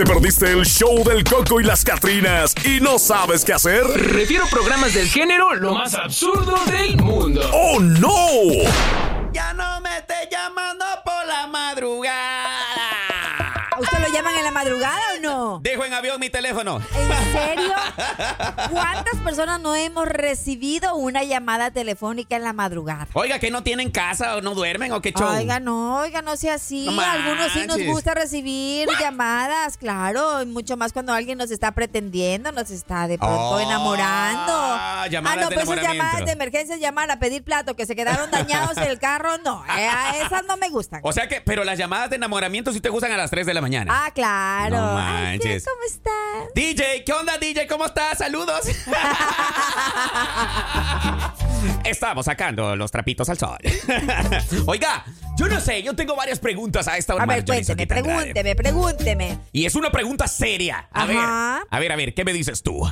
¿Te perdiste el show del Coco y las Catrinas y no sabes qué hacer? Refiero programas del género lo más absurdo del mundo. ¡Oh, no! Ya no me esté llamando por la madrugada. ¿A usted lo llaman en la madrugada o no? Dejo en avión mi teléfono. ¿En serio? ¿Cuántas personas no hemos recibido una llamada telefónica en la madrugada? Oiga, que no tienen casa o no duermen o qué show. Oiga, no, oiga, no sea así. No Algunos sí nos gusta recibir llamadas, claro, mucho más cuando alguien nos está pretendiendo, nos está de pronto Oh, enamorando. llamadas ah, no, de pues esas llamadas de emergencia, llamar a pedir plato, que se quedaron dañados en el carro, no, eh, a esas no me gustan. O sea que, pero las llamadas de enamoramiento sí te gustan a las 3 de la mañana. Ah, claro. ¿Cómo estás? DJ, ¿qué onda, DJ? ¿Cómo estás? Saludos. Estamos sacando los trapitos al sol. Oiga, yo no sé, yo tengo varias preguntas a esta hora. A ver, cuénteme, pregúnteme, pregúnteme. Y es una pregunta seria. A ver, a ver, a ver, ¿qué me dices tú?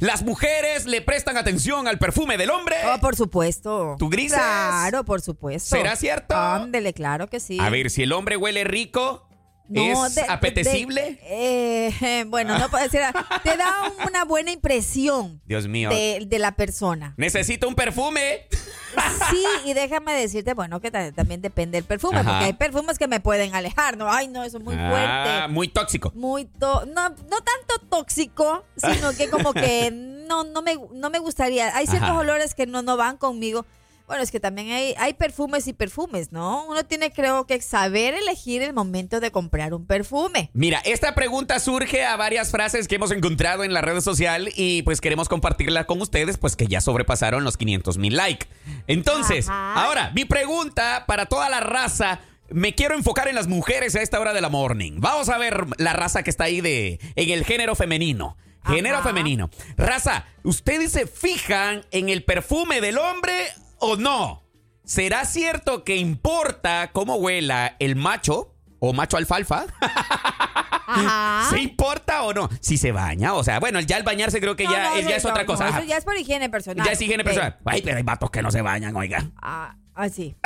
¿Las mujeres le prestan atención al perfume del hombre? Oh, por supuesto. ¿Tú grises? Claro, por supuesto. ¿Será cierto? Ándele, claro que sí. A ver, si el hombre huele rico, No, ¿es de- de- apetecible? eh, bueno, no puede ser. Te da una buena impresión Dios mío. de, de la persona. Necesito un perfume. Sí, y déjame decirte, bueno, que ta- también depende del perfume, Ajá. porque hay perfumes que me pueden alejar, ¿no? Ay, no, eso es muy Ah, fuerte. muy tóxico. Muy to- no, no tanto tóxico, sino que como que no, no, me, no me gustaría. Hay ciertos Ajá. olores que no, no van conmigo. Bueno, es que también hay, hay perfumes y perfumes, ¿no? Uno tiene, creo que, saber elegir el momento de comprar un perfume. Mira, esta pregunta surge a varias frases que hemos encontrado en la red social y pues queremos compartirla con ustedes, pues que ya sobrepasaron los 500 mil likes. Entonces, Ajá. ahora, mi pregunta para toda la raza. Me quiero enfocar en las mujeres a esta hora de la morning. Vamos a ver la raza que está ahí de en el género femenino. Género Ajá. femenino. Raza, ¿ustedes se fijan en el perfume del hombre o no? ¿Será cierto que importa cómo huela el macho o macho alfalfa? Ajá. ¿Se importa o no? Si se baña, o sea, bueno, ya el bañarse creo que No, ya, no, es, ya no, es otra cosa. Eso ya es por higiene personal. Ya es higiene Sí. personal. Ay, pero hay vatos que no se bañan, oiga. Ah, ah, sí.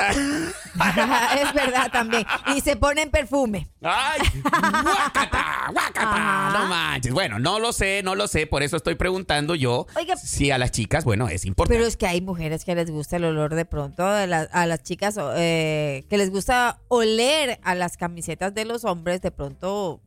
es verdad también. Y se ponen perfume. ¡Ay! ¡Guácata! ¡Guácata! No manches. Bueno, no lo sé, no lo sé. Por eso estoy preguntando yo Oiga. si a las chicas, bueno, es importante. Pero es que hay mujeres que les gusta el olor de pronto de la- a las chicas eh, que les gusta oler a las camisetas de los hombres de pronto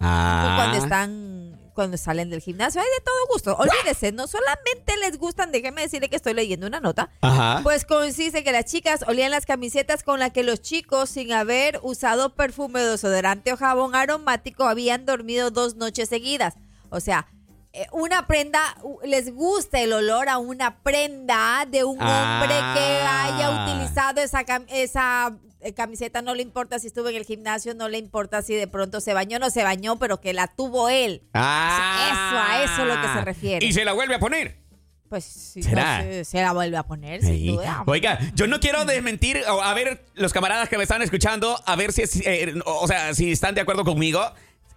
Ah. cuando están cuando salen del gimnasio hay de todo gusto olvídese no solamente les gustan déjeme decirle que estoy leyendo una nota Ajá. pues consiste que las chicas olían las camisetas con las que los chicos sin haber usado perfume desodorante o jabón aromático habían dormido dos noches seguidas o sea eh, una prenda, les gusta el olor a una prenda de un hombre que Ah. haya utilizado esa, esa camiseta, no le importa si estuvo en el gimnasio, no le importa si de pronto se bañó o no se bañó, pero que la tuvo él. Ah. Eso, a eso es lo que se refiere. Y se la vuelve a poner. Pues sí, ¿Será? eh, se la vuelve a poner, sin Sí. duda. Oiga, yo no quiero desmentir, a ver, los camaradas que me están escuchando, a ver si, es, eh, o sea, si están de acuerdo conmigo.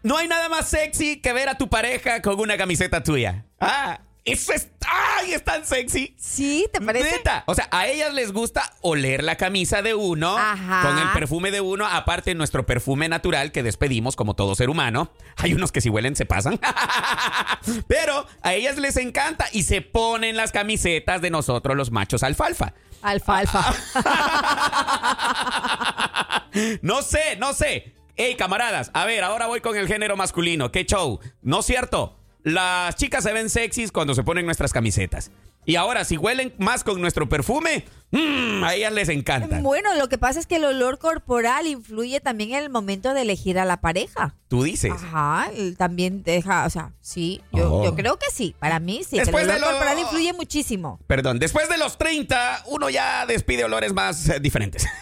No hay nada más sexy que ver a tu pareja con una camiseta tuya. Ah, eso es, ay, es tan sexy. Sí, ¿te parece? Neta. O sea, a ellas les gusta oler la camisa de uno Ajá. con el perfume de uno, aparte nuestro perfume natural que despedimos como todo ser humano. Hay unos que si huelen se pasan. Pero a ellas les encanta y se ponen las camisetas de nosotros los machos alfalfa. Alfalfa. No sé, no sé. Hey, camaradas, a ver, ahora voy con el género masculino. ¿Qué show? ¿No es cierto? Las chicas se ven sexys cuando se ponen nuestras camisetas. Y ahora, si huelen más con nuestro perfume, mm, a ellas les encanta. Bueno, lo que pasa es que el olor corporal influye también en el momento de elegir a la pareja. Tú dices. Ajá, también deja, o sea, sí, yo, Oh. yo creo que sí, para mí sí, que Después el olor de lo- corporal influye muchísimo. Perdón, después de los 30, uno ya despide olores más eh, diferentes.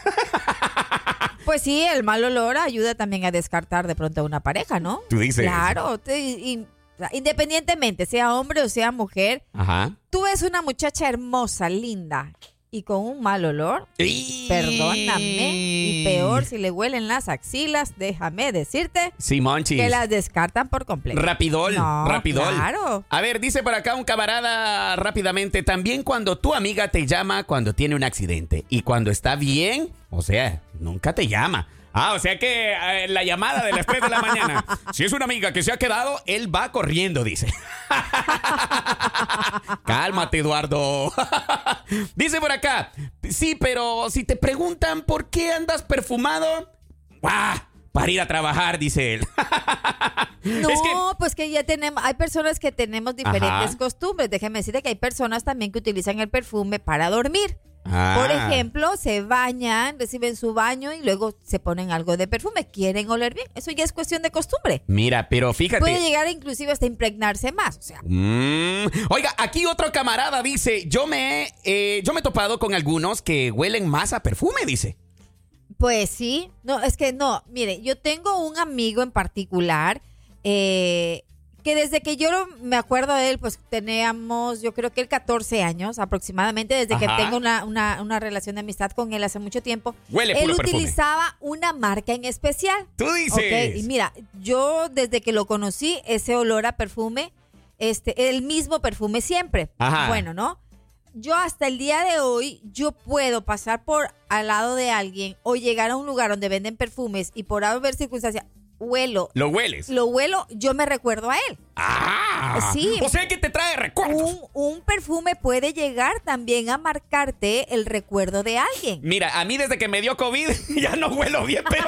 Pues sí, el mal olor ayuda también a descartar de pronto a una pareja, ¿no? Tú dices. Claro, te- y- o sea, independientemente, sea hombre o sea mujer, Ajá. tú ves una muchacha hermosa, linda y con un mal olor, perdóname, y peor si le huelen las axilas, déjame decirte Simonchis. que las descartan por completo. Rapidol, No, rapidol. claro. A ver, dice por acá un camarada rápidamente, también cuando tu amiga te llama cuando tiene un accidente y cuando está bien, o sea, nunca te llama. Ah, o sea que eh, la llamada de las 3 de la mañana. Si es una amiga que se ha quedado, él va corriendo, dice. Cálmate, Eduardo. dice por acá. Sí, pero si te preguntan por qué andas perfumado, ¡guau! Para ir a trabajar, dice él. No, Es que- pues que ya tenemos, hay personas que tenemos diferentes Ajá. costumbres. Déjeme decirte que hay personas también que utilizan el perfume para dormir. Ah. Por ejemplo, se bañan, reciben su baño y luego se ponen algo de perfume. Quieren oler bien. Eso ya es cuestión de costumbre. Mira, pero fíjate. Puede llegar inclusive hasta impregnarse más. O sea, Mm. Oiga, aquí otro camarada dice, yo me, eh, yo me he topado con algunos que huelen más a perfume, dice. Pues sí, no, es que no, mire, yo tengo un amigo en particular eh, que desde que yo me acuerdo de él, pues teníamos, yo creo que él 14 años aproximadamente, desde Ajá. que tengo una, una, una relación de amistad con él hace mucho tiempo. Huele él perfume. utilizaba una marca en especial. Tú dices. Ok, y mira, yo desde que lo conocí, ese olor a perfume, este, el mismo perfume siempre. Ajá. Bueno, ¿no? Yo hasta el día de hoy, yo puedo pasar por al lado de alguien o llegar a un lugar donde venden perfumes y por haber circunstancia, huelo, Lo hueles. lo huelo, yo me recuerdo a él. Ah. Sí. O sea que te trae recuerdos. Un, un perfume puede llegar también a marcarte el recuerdo de alguien. Mira, a mí desde que me dio COVID ya no huelo bien, pero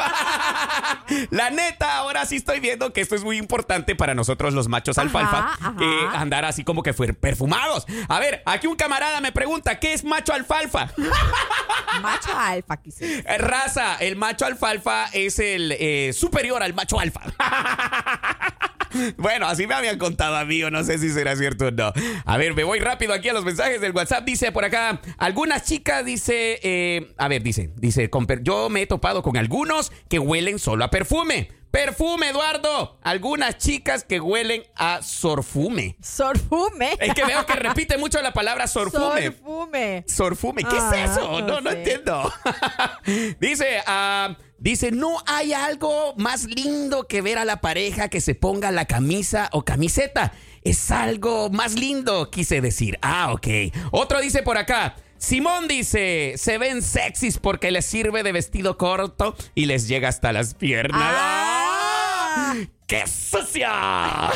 la neta, ahora sí estoy viendo que esto es muy importante para nosotros los machos Ajá, alfalfa, ajá. eh, andar así como que fuer perfumados. A ver, aquí un camarada me pregunta, ¿qué es macho alfalfa? Macho alfa, quizás. Raza, el macho alfalfa es el eh, superior al macho alfa. Bueno, así me habían contado a mí, o no sé si será cierto o no. A ver, me voy rápido aquí a los mensajes del WhatsApp. Dice por acá, algunas chicas, dice, eh, a ver, dice, dice, yo me he topado con algunos que huelen solo a perfume. Perfume, Eduardo. Algunas chicas que huelen a sorfume. Sorfume. Es que veo que repite mucho la palabra sorfume. Sorfume. Sorfume, ¿qué Ah, es eso? no No, entiendo. dice, ah, dice, no hay algo más lindo que ver a la pareja que se ponga la camisa o camiseta. Es algo más lindo, quise decir. Ah, ok. Otro dice por acá. Simón dice, se ven sexys porque les sirve de vestido corto y les llega hasta las piernas. Ah. ¡Qué sucia!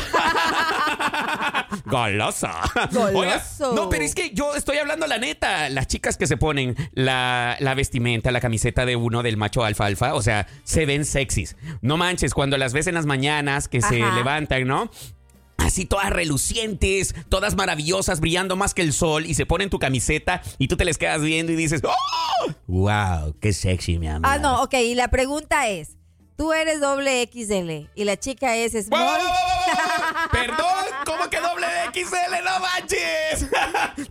Golosa. Goloso. Oiga, no, pero es que yo estoy hablando la neta. Las chicas que se ponen la, la vestimenta, la camiseta de uno del macho alfalfa, o sea, se ven sexys. No manches, cuando las ves en las mañanas que se Ajá. levantan, ¿no? Así todas relucientes, todas maravillosas, brillando más que el sol, y se ponen tu camiseta y tú te les quedas viendo y dices, ¡Oh! ¡Wow! ¡Qué sexy, mi amor! Ah, no, ok, y la pregunta es, tú eres doble XL y la chica es ¡Wow, small. wow, wow, wow, wow! Perdón, ¿cómo que doble XL? ¡No manches!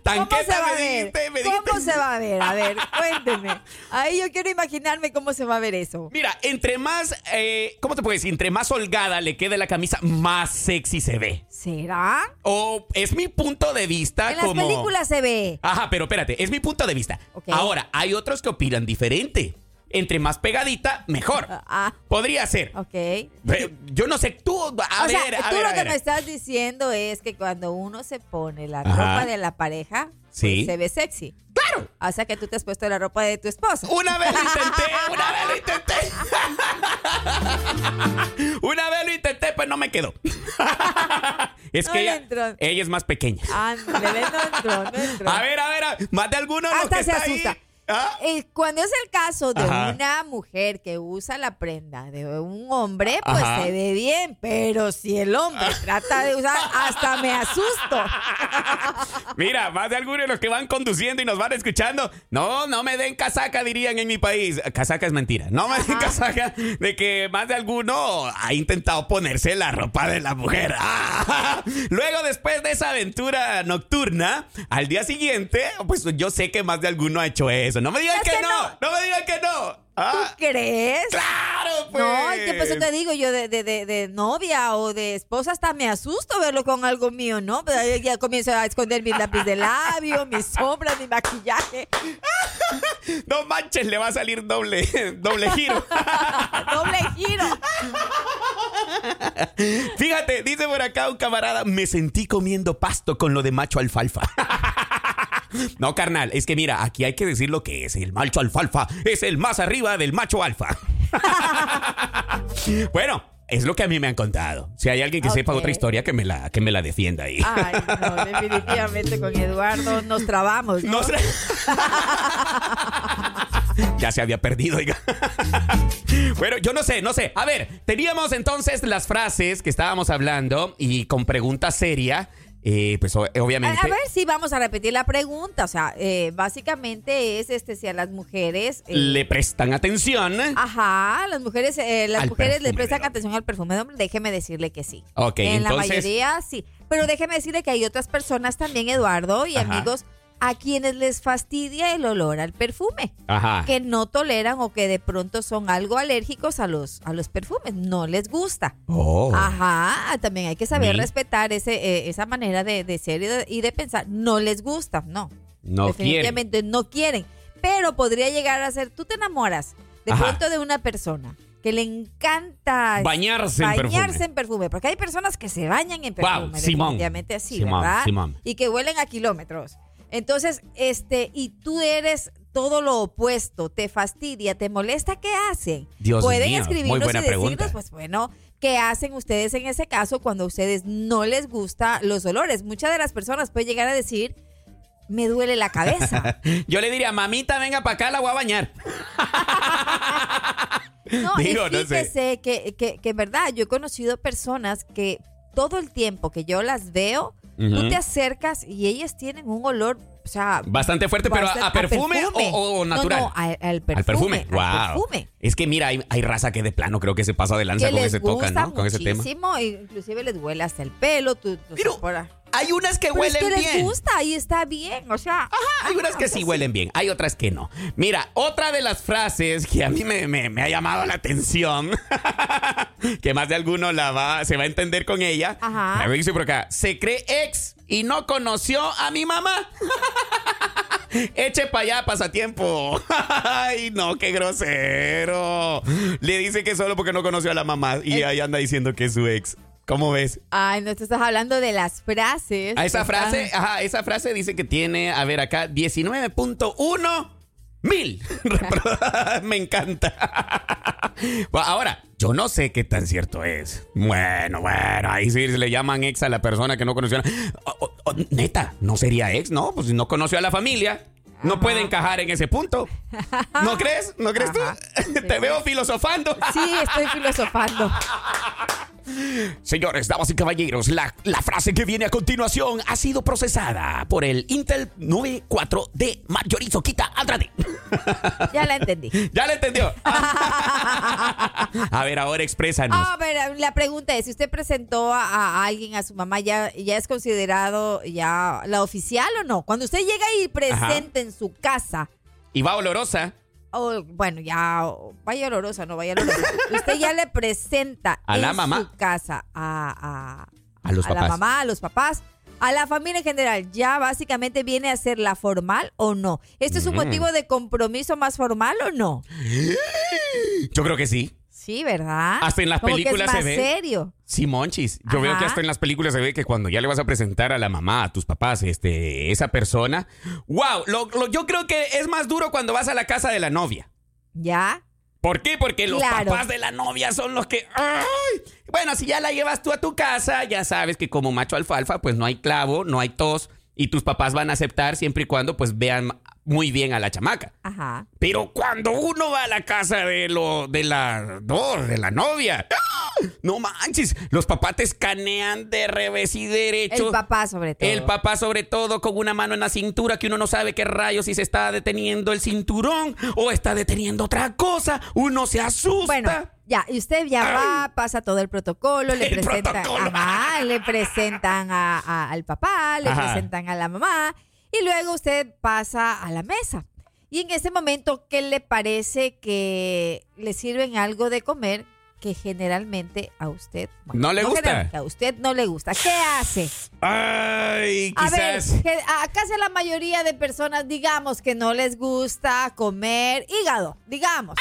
Tan ¿Cómo queta se va a me ver? dijiste, me ¿Cómo dijiste. se va a ver? A ver, cuénteme. Ahí yo quiero imaginarme cómo se va a ver eso. Mira, entre más, eh, ¿cómo te puedo decir? Entre más holgada le quede la camisa, más sexy se ve. ¿Será? O es mi punto de vista En las como... películas se ve. Ajá, pero espérate, es mi punto de vista. Ahora, hay otros que opinan diferente. Entre más pegadita, mejor. Ah, Podría ser. ok. Pero Yo no sé, tú, a o ver, sea, a tú ver, lo a que ver. me estás diciendo es que cuando uno se pone la Ajá. ropa de la pareja, pues, se ve sexy. ¡Claro! O sea que tú te has puesto la ropa de tu esposa. Una vez lo intenté, una vez lo intenté. una vez lo intenté, pues no me quedó. es No que le ella, entró. ella es más pequeña. Ándale, no entró, no entró. A ver, a ver, a- más de alguno de los Hasta que se está ahí. asusta. ¿Ah? Eh, cuando es el caso de Ajá. una mujer que usa la prenda de un hombre, pues Ajá. se ve bien. Pero si el hombre trata de usar, hasta me asusto. Mira, más de algunos de los que van conduciendo y nos van escuchando. No, no me den casaca, dirían en mi país. Casaca es mentira. No me den casaca de que más de alguno ha intentado ponerse la ropa de la mujer. Ah. Luego, después de esa aventura nocturna, al día siguiente, pues yo sé que más de alguno ha hecho eso. No me digan Es que, que no. no. no. me digan que no. ¿Tú Ah, crees? claro, pues. No, ¿qué pasó? Te digo yo de, de, de, de novia o de esposa hasta me asusto verlo con algo mío, ¿no? Pero ahí ya comienzo a esconder mis lápiz de labio, mis sombras, mi maquillaje. No manches, le va a salir doble, doble giro. Doble giro. Fíjate, dice por acá un camarada, me sentí comiendo pasto con lo de macho alfalfa. No, carnal, es que mira, aquí hay que decir lo que es. El macho alfalfa es el más arriba del macho alfa. bueno, es lo que a mí me han contado. Si hay alguien que sepa otra historia, que me la, que me la defienda ahí. Ay, no, definitivamente con Eduardo nos trabamos, ¿no? No sé. ya se había perdido, oiga. bueno, yo no sé, no sé. A ver, teníamos entonces las frases que estábamos hablando y con pregunta seria, eh, pues A, obviamente. a ver si vamos a repetir la pregunta. O sea, eh, básicamente es este si a las mujeres. eh, Le prestan atención. Ajá, las mujeres, eh, las mujeres le prestan atención al perfume de hombre. Déjeme decirle que sí. Ok, en la mayoría sí. Pero déjeme decirle que hay otras personas también, Eduardo y Ajá. amigos, a quienes les fastidia el olor al perfume. Ajá. Que no toleran o que de pronto son algo alérgicos a los, a los perfumes. No les gusta. Oh. Ajá, también hay que saber respetar ese, eh, esa manera de, de ser y de, y de pensar. No les gusta, no. No Definitivamente no quieren. Pero podría llegar a ser, tú te enamoras de Ajá. pronto de una persona que le encanta Bañarse en bañarse perfume. en perfume, porque hay personas que se bañan en perfume, Simón. definitivamente así, Simón, ¿verdad? Simón. Y que huelen a kilómetros. Entonces, este, y tú eres todo lo opuesto, te fastidia, te molesta, ¿qué hacen? Dios Pueden mío, muy escribirnos buena y decirnos, pregunta. pues bueno, ¿qué hacen ustedes en ese caso cuando a ustedes no les gusta los olores? Muchas de las personas pueden llegar a decir, me duele la cabeza. Yo le diría, mamita, venga para acá, la voy a bañar. No, Digo, y no sé. que, que, que en verdad yo he conocido personas que todo el tiempo que yo las veo, tú te acercas y ellas tienen un olor, o sea... Bastante fuerte, pero ¿a- perfume o- o natural? No, no, al, al perfume. Al perfume. al Wow. perfume. Es que mira, hay, hay raza que de plano creo que se pasa de lanza Que con les ese toca, ¿no? Con ese tema. muchísimo, inclusive les huele hasta el pelo. Tu Pero. Hay unas que Pero es huelen que les bien. gusta y está bien, o sea... Hay unas que sí huelen bien, hay otras que no. Mira, otra de las frases que a mí me, me- me ha llamado la atención, que más de alguno la va, se va a entender con ella. Ajá. A ver, dice por acá, se cree ex y no conoció a mi mamá. Eche para allá, pasatiempo. Ay, no, qué grosero. Le dice que solo porque no conoció a la mamá y ahí anda diciendo que es su ex. ¿Cómo ves? Ay, no te estás hablando de las frases. A esa están- frase, ajá, esa frase dice que tiene, a ver acá, 19.1 mil. Me encanta. Ahora, yo no sé qué tan cierto es. Bueno, bueno, ahí sí le llaman ex a la persona que no conoció. a- O- o- o, neta, no sería ex, ¿no? Pues si no conoció a la familia. No puede encajar en ese punto. ¿No crees? ¿No crees Ajá. tú? Te veo filosofando. Sí, estoy filosofando. Señores, damas y caballeros, la, la frase que viene a continuación ha sido procesada por el Intel 94 de Marjorie Quita Andrade. Ya la entendí. ¿Ya le entendió? a ver, ahora exprésanos. A ver, la pregunta es, si usted presentó a, a alguien, a su mamá, ¿ya, ¿ya es considerado ya la oficial o no? Cuando usted llega y presenta en su casa, Y va olorosa. O bueno, ya, vaya olorosa, no vaya olorosa. usted ya le presenta A la en mamá. su casa a, a, A los la papás. mamá, a los papás, a la familia en general, ¿ya básicamente viene a ser la formal o no? ¿Esto es un Mm. motivo de compromiso más formal o no? Yo creo que sí. Sí, ¿verdad? Hasta en las Como que películas se ve. serio. Sí, monchis. Yo veo que hasta en las películas se ve que cuando ya le vas a presentar a la mamá, a tus papás, este, esa persona. ¡Wow! Lo- lo- yo creo que es más duro cuando vas a la casa de la novia. ¿Ya? ¿Por qué? Porque los Claro. papás de la novia son los que... ¡Ay! Bueno, si ya la llevas tú a tu casa, ya sabes que como macho alfalfa, pues no hay clavo, no hay tos, y tus papás van a aceptar siempre y cuando pues vean muy bien a la chamaca. Ajá. Pero cuando uno va a la casa de lo de la no, de la novia, ¡ah! no manches, los papás te escanean de revés y derecho. El papá sobre todo. El papá sobre todo con una mano en la cintura que uno no sabe qué rayos si se está deteniendo el cinturón o está deteniendo otra cosa. Uno se asusta. Bueno, ya, y usted ya va, pasa todo el protocolo, le El presentan, protocolo. ajá, le presentan al papá, le Ajá. presentan a la mamá, y luego usted pasa a la mesa. Y en ese momento, ¿qué le parece que le sirven algo de comer que generalmente a usted No le gusta. A usted no le gusta. ¿Qué hace? Ay, A ver, quizás. a casi la mayoría de personas, digamos que no les gusta comer hígado, digamos.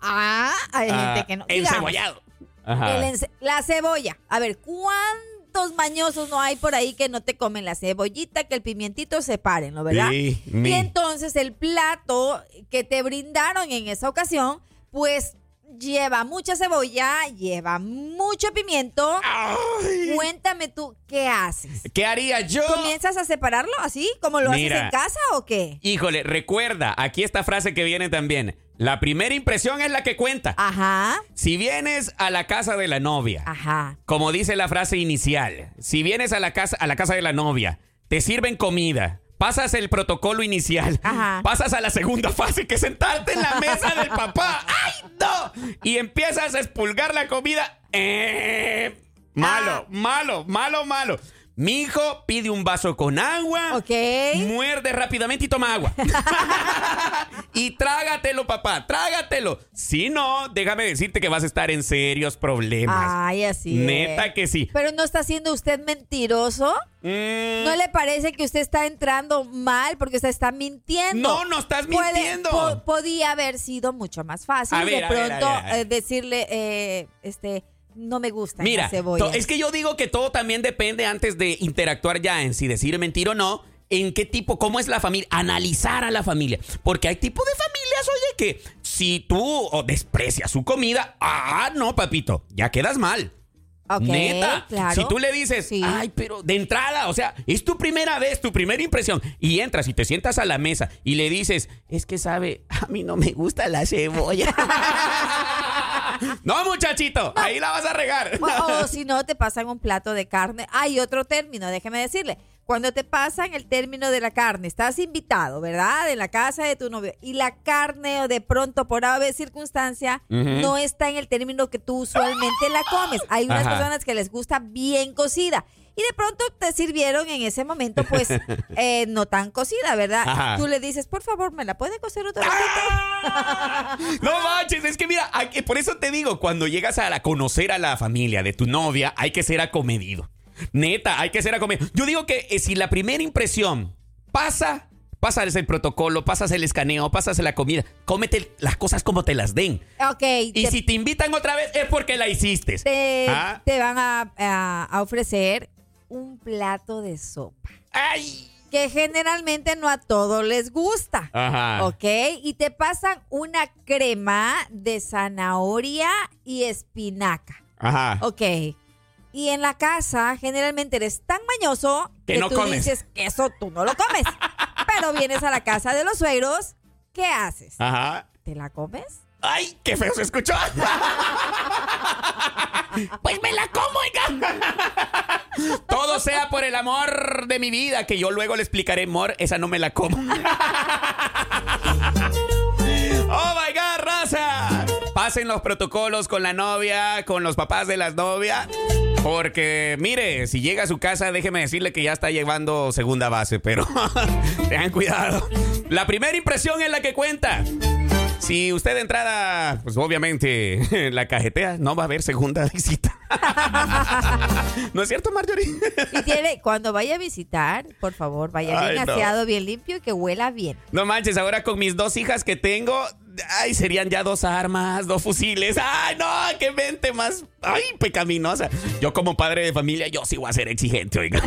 Ah, hay Ah, gente que no. digamos. encebollado. Ajá. El ence- la cebolla. A ver, ¿cuántos mañosos no hay por ahí que no te comen la cebollita, que el pimientito separen, ¿no verdad? Sí, Y entonces el plato que te brindaron en esa ocasión, pues lleva mucha cebolla, lleva mucho pimiento. Ay. Cuéntame tú, ¿qué haces? ¿Qué haría yo? ¿Comienzas a separarlo así, como lo Mira. haces en casa o qué? Híjole, recuerda, aquí esta frase que viene también. La primera impresión es la que cuenta. Ajá, Si vienes a la casa de la novia, ajá. como dice la frase inicial, si vienes a la casa, a la casa de la novia, te sirven comida, pasas el protocolo inicial, Ajá. pasas a la segunda fase que es sentarte en la mesa del papá, ¡ay no! Y empiezas a expulgar la comida, ¡eh! Malo, Ah. malo, malo, malo. Mi hijo pide un vaso con agua. Ok. Muerde rápidamente y toma agua. y trágatelo, papá, trágatelo. Si no, déjame decirte que vas a estar en serios problemas. Ay, así. Neta es. que sí. Pero no está siendo usted mentiroso. Mm, ¿No le parece que usted está entrando mal porque usted está mintiendo? No, no estás Puede- mintiendo. po- podía haber sido mucho más fácil A de ver, pronto a ver, a ver. eh, decirle, eh, este, no me gusta Mira, la cebolla. es que yo digo que todo también depende antes de interactuar ya en si decir mentir o no. En qué tipo, cómo es la familia, analizar a la familia. Porque hay tipo de familias, oye, que si tú desprecias su comida, ah, no, papito, ya quedas mal. Neta. claro. Si tú le dices, Sí. ay, pero de entrada, o sea, es tu primera vez, tu primera impresión, y entras y te sientas a la mesa y le dices, es que sabe, a mí no me gusta la cebolla. no, muchachito, ahí la vas a regar. O, o si no, te pasan un plato de carne. Hay otro término, déjeme decirle. Cuando te pasan el término de la carne, estás invitado, ¿verdad? En la casa de tu novio. Y la carne, o de pronto, por haber circunstancia, no está en el término que tú usualmente la comes. Hay unas Ajá. personas que les gusta bien cocida. Y de pronto te sirvieron en ese momento, pues, eh, no tan cocida, ¿verdad? Ajá. Tú le dices, por favor, ¿me la puede cocer otro ¡Ah! ratito? No manches, es que mira, que- por eso te digo, cuando llegas a la- conocer a la familia de tu novia, hay que ser acomedido. Neta, hay que ser acomedido. Yo digo que eh, si la primera impresión pasa, pasas el protocolo, pasas el escaneo, pasas la comida, cómete las cosas como te las den. Ok. Y te- si te invitan otra vez es porque la hiciste. te, Ah. te van a, a- a ofrecer un plato de sopa. ¡Ay! Que generalmente no a todos les gusta. Ajá. ¿Ok? Y te pasan una crema de zanahoria y espinaca. Ajá. ¿Ok? Y en la casa generalmente eres tan mañoso Que que, no tú comes. dices que eso tú no lo comes. Pero vienes a la casa de los suegros, ¿qué haces? Ajá. ¿Te la comes? ¡Ay, qué feo se escuchó! pues me la como, oiga. Todo sea por el amor de mi vida, que yo luego le explicaré, amor, esa no me la como. ¡Oh, my God, raza! Pasen los protocolos con la novia, con los papás de las novias. Porque, mire, si llega a su casa, déjeme decirle que ya está llevando segunda base, pero tengan cuidado. La primera impresión es la que cuenta. Si usted de entrada, pues obviamente la cajetea, no va a haber segunda visita. ¿No es cierto, Marjorie? Y tiene, cuando vaya a visitar, por favor, vaya Ay, bien no. aseado, bien limpio y que huela bien. No manches, ahora con mis dos hijas que tengo, ay, serían ya dos armas, dos fusiles. Ay, no, qué mente más, ay, pecaminosa. Yo como padre de familia, yo sí voy a ser exigente, oiga.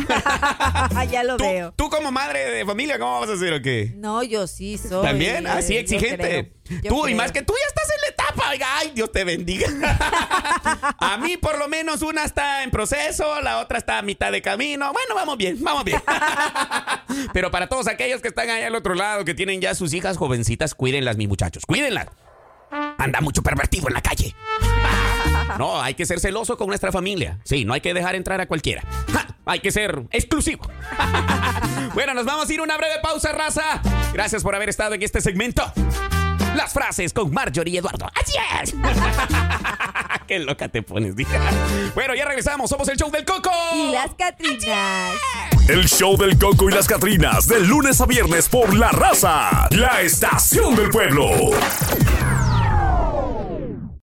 ya lo ¿Tú, veo. tú como madre de familia, ¿cómo vas a hacer o qué? No, yo sí soy. También, así yo exigente. Yo Tú, y más que tú ya estás en la etapa, oiga, ay, Dios te bendiga. a mí, por lo menos, una está en proceso, la otra está a mitad de camino. Bueno, vamos bien, vamos bien. Pero para todos aquellos que están allá al otro lado, que tienen ya sus hijas jovencitas, cuídenlas, mis muchachos, cuídenlas. Anda mucho pervertido en la calle. No, hay que ser celoso con nuestra familia. Sí, no hay que dejar entrar a cualquiera. Ja, Hay que ser exclusivo. Bueno, nos vamos a ir una breve pausa, raza. Gracias por haber estado en este segmento. Las frases con Marjorie Eduardo. ¡Así es! Qué loca te pones, dije. Bueno, ya regresamos. Somos el show del Coco. Y las Catrinas. El show del Coco y las Catrinas, de lunes a viernes por La Raza, la estación del pueblo.